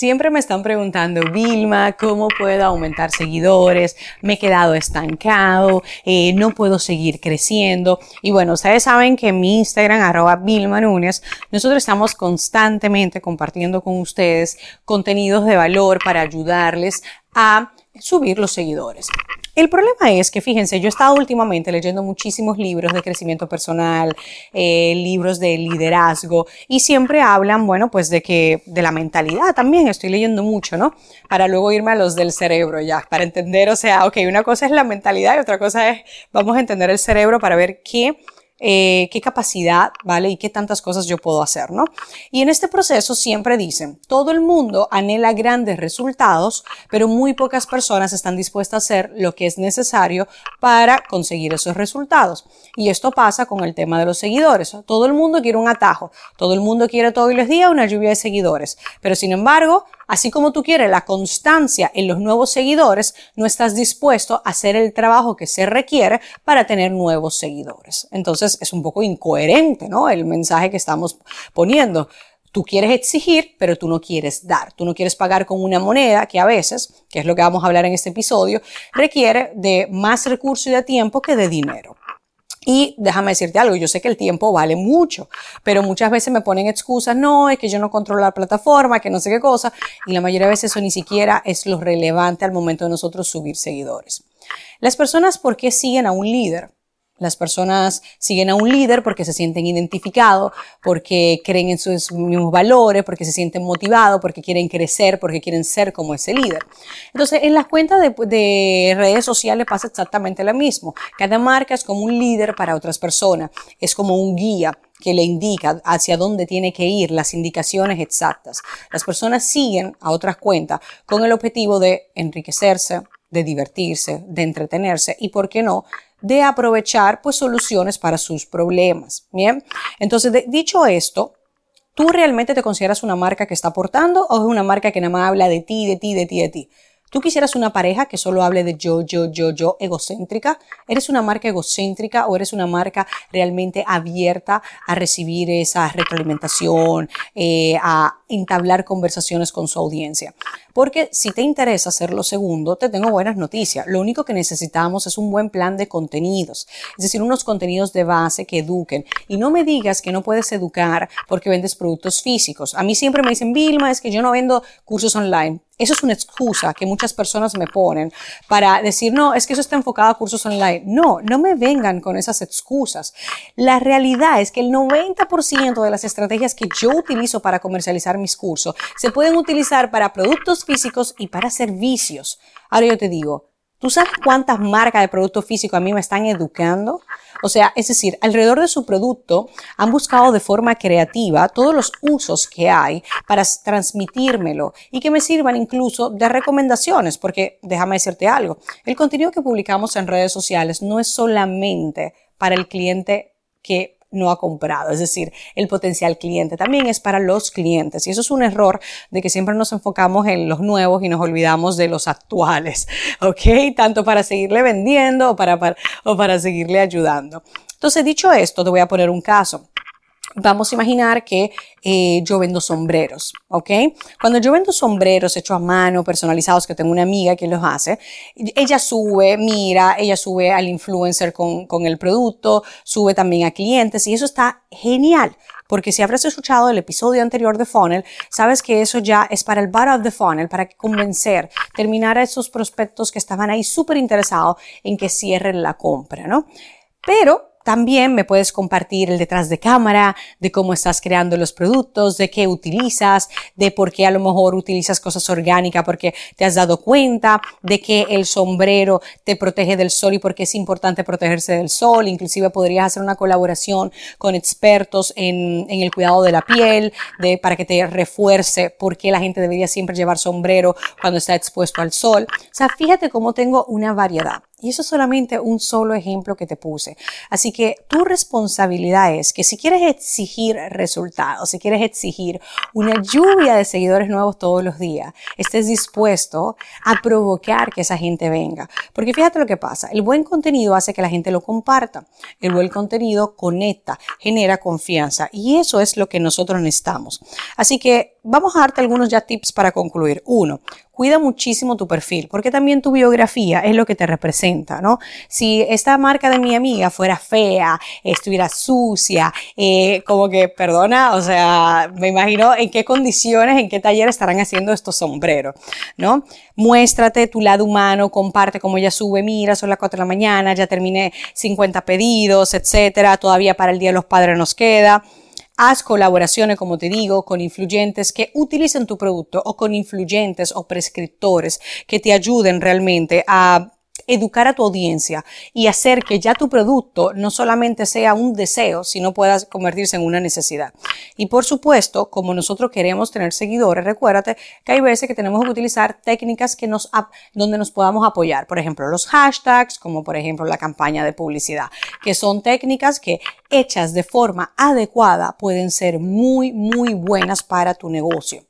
Siempre me están preguntando, Vilma, ¿cómo puedo aumentar seguidores? Me he quedado estancado, eh, no puedo seguir creciendo. Y bueno, ustedes saben que en mi Instagram, arroba Vilma Núñez, nosotros estamos constantemente compartiendo con ustedes contenidos de valor para ayudarles a subir los seguidores. El problema es que, fíjense, yo he estado últimamente leyendo muchísimos libros de crecimiento personal, eh, libros de liderazgo, y siempre hablan, bueno, pues de que, de la mentalidad también, estoy leyendo mucho, ¿no? Para luego irme a los del cerebro ya, para entender, o sea, ok, una cosa es la mentalidad y otra cosa es, vamos a entender el cerebro para ver qué eh, qué capacidad, ¿vale? Y qué tantas cosas yo puedo hacer, ¿no? Y en este proceso siempre dicen, todo el mundo anhela grandes resultados, pero muy pocas personas están dispuestas a hacer lo que es necesario para conseguir esos resultados. Y esto pasa con el tema de los seguidores. Todo el mundo quiere un atajo, todo el mundo quiere todos los días una lluvia de seguidores, pero sin embargo, Así como tú quieres la constancia en los nuevos seguidores, no estás dispuesto a hacer el trabajo que se requiere para tener nuevos seguidores. Entonces es un poco incoherente, ¿no? El mensaje que estamos poniendo. Tú quieres exigir, pero tú no quieres dar. Tú no quieres pagar con una moneda que a veces, que es lo que vamos a hablar en este episodio, requiere de más recursos y de tiempo que de dinero. Y déjame decirte algo, yo sé que el tiempo vale mucho, pero muchas veces me ponen excusas, no, es que yo no controlo la plataforma, que no sé qué cosa, y la mayoría de veces eso ni siquiera es lo relevante al momento de nosotros subir seguidores. Las personas, ¿por qué siguen a un líder? Las personas siguen a un líder porque se sienten identificados, porque creen en sus mismos valores, porque se sienten motivados, porque quieren crecer, porque quieren ser como ese líder. Entonces, en las cuentas de, redes sociales pasa exactamente lo mismo. Cada marca es como un líder para otras personas, es como un guía que le indica hacia dónde tiene que ir, las indicaciones exactas. Las personas siguen a otras cuentas con el objetivo de enriquecerse, de divertirse, de entretenerse y, ¿por qué no?, de aprovechar pues soluciones para sus problemas. Bien, entonces dicho esto, ¿tú realmente te consideras una marca que está aportando o es una marca que nada más habla de ti, de ti, de ti, de ti? ¿Tú quisieras una pareja que solo hable de yo, yo, yo, yo, egocéntrica? ¿Eres una marca egocéntrica o eres una marca realmente abierta a recibir esa retroalimentación, eh, a entablar conversaciones con su audiencia? Porque si te interesa hacer lo segundo, te tengo buenas noticias. Lo único que necesitamos es un buen plan de contenidos, es decir, unos contenidos de base que eduquen. Y no me digas que no puedes educar porque vendes productos físicos. A mí siempre me dicen, Vilma, es que yo no vendo cursos online. Eso es una excusa que muchas personas me ponen para decir, no, es que eso está enfocado a cursos online. No, no me vengan con esas excusas. La realidad es que el 90% de las estrategias que yo utilizo para comercializar mis cursos se pueden utilizar para productos físicos y para servicios. Ahora yo te digo, ¿Tú sabes cuántas marcas de productos físicos a mí me están educando? O sea, es decir, alrededor de su producto han buscado de forma creativa todos los usos que hay para transmitírmelo y que me sirvan incluso de recomendaciones, porque déjame decirte algo, el contenido que publicamos en redes sociales no es solamente para el cliente que no ha comprado, es decir, el potencial cliente también es para los clientes. Y eso es un error de que siempre nos enfocamos en los nuevos y nos olvidamos de los actuales, ¿ok? Tanto para seguirle vendiendo o para, o para seguirle ayudando. Entonces, dicho esto, te voy a poner un caso. Vamos a imaginar que eh, yo vendo sombreros, ¿ok? Cuando yo vendo sombreros hechos a mano, personalizados, que tengo una amiga que los hace, ella sube, mira, ella sube al influencer con, con el producto, sube también a clientes y eso está genial. Porque si habrás escuchado el episodio anterior de Funnel, sabes que eso ya es para el bar of the funnel, para convencer, terminar a esos prospectos que estaban ahí súper interesados en que cierren la compra, ¿no? Pero también me puedes compartir el detrás de cámara, de cómo estás creando los productos, de qué utilizas, de por qué a lo mejor utilizas cosas orgánicas porque te has dado cuenta, de que el sombrero te protege del sol y por qué es importante protegerse del sol. Inclusive podrías hacer una colaboración con expertos en, el cuidado de la piel, para que te refuerce por qué la gente debería siempre llevar sombrero cuando está expuesto al sol. O sea, fíjate cómo tengo una variedad. Y eso es solamente un solo ejemplo que te puse. Así que tu responsabilidad es que si quieres exigir resultados, si quieres exigir una lluvia de seguidores nuevos todos los días, estés dispuesto a provocar que esa gente venga. Porque fíjate lo que pasa, el buen contenido hace que la gente lo comparta, el buen contenido conecta, genera confianza y eso es lo que nosotros necesitamos. Así que vamos a darte algunos ya tips para concluir. Uno, cuida muchísimo tu perfil, porque también tu biografía es lo que te representa, ¿no? Si esta marca de mi amiga fuera fea, estuviera sucia, eh, como que, perdona, o sea, me imagino en qué condiciones, en qué taller estarán haciendo estos sombreros, ¿no? Muéstrate tu lado humano, comparte cómo ella sube, mira, son las 4 de la mañana, ya terminé 50 pedidos, etcétera, todavía para el Día de los Padres nos queda. Haz colaboraciones, como te digo, con influyentes que utilicen tu producto o con influyentes o prescriptores que te ayuden realmente a educar a tu audiencia y hacer que ya tu producto no solamente sea un deseo, sino pueda convertirse en una necesidad. Y por supuesto, como nosotros queremos tener seguidores, recuérdate que hay veces que tenemos que utilizar técnicas que nos, donde nos podamos apoyar. Por ejemplo, los hashtags, como por ejemplo la campaña de publicidad, que son técnicas que hechas de forma adecuada pueden ser muy, muy buenas para tu negocio.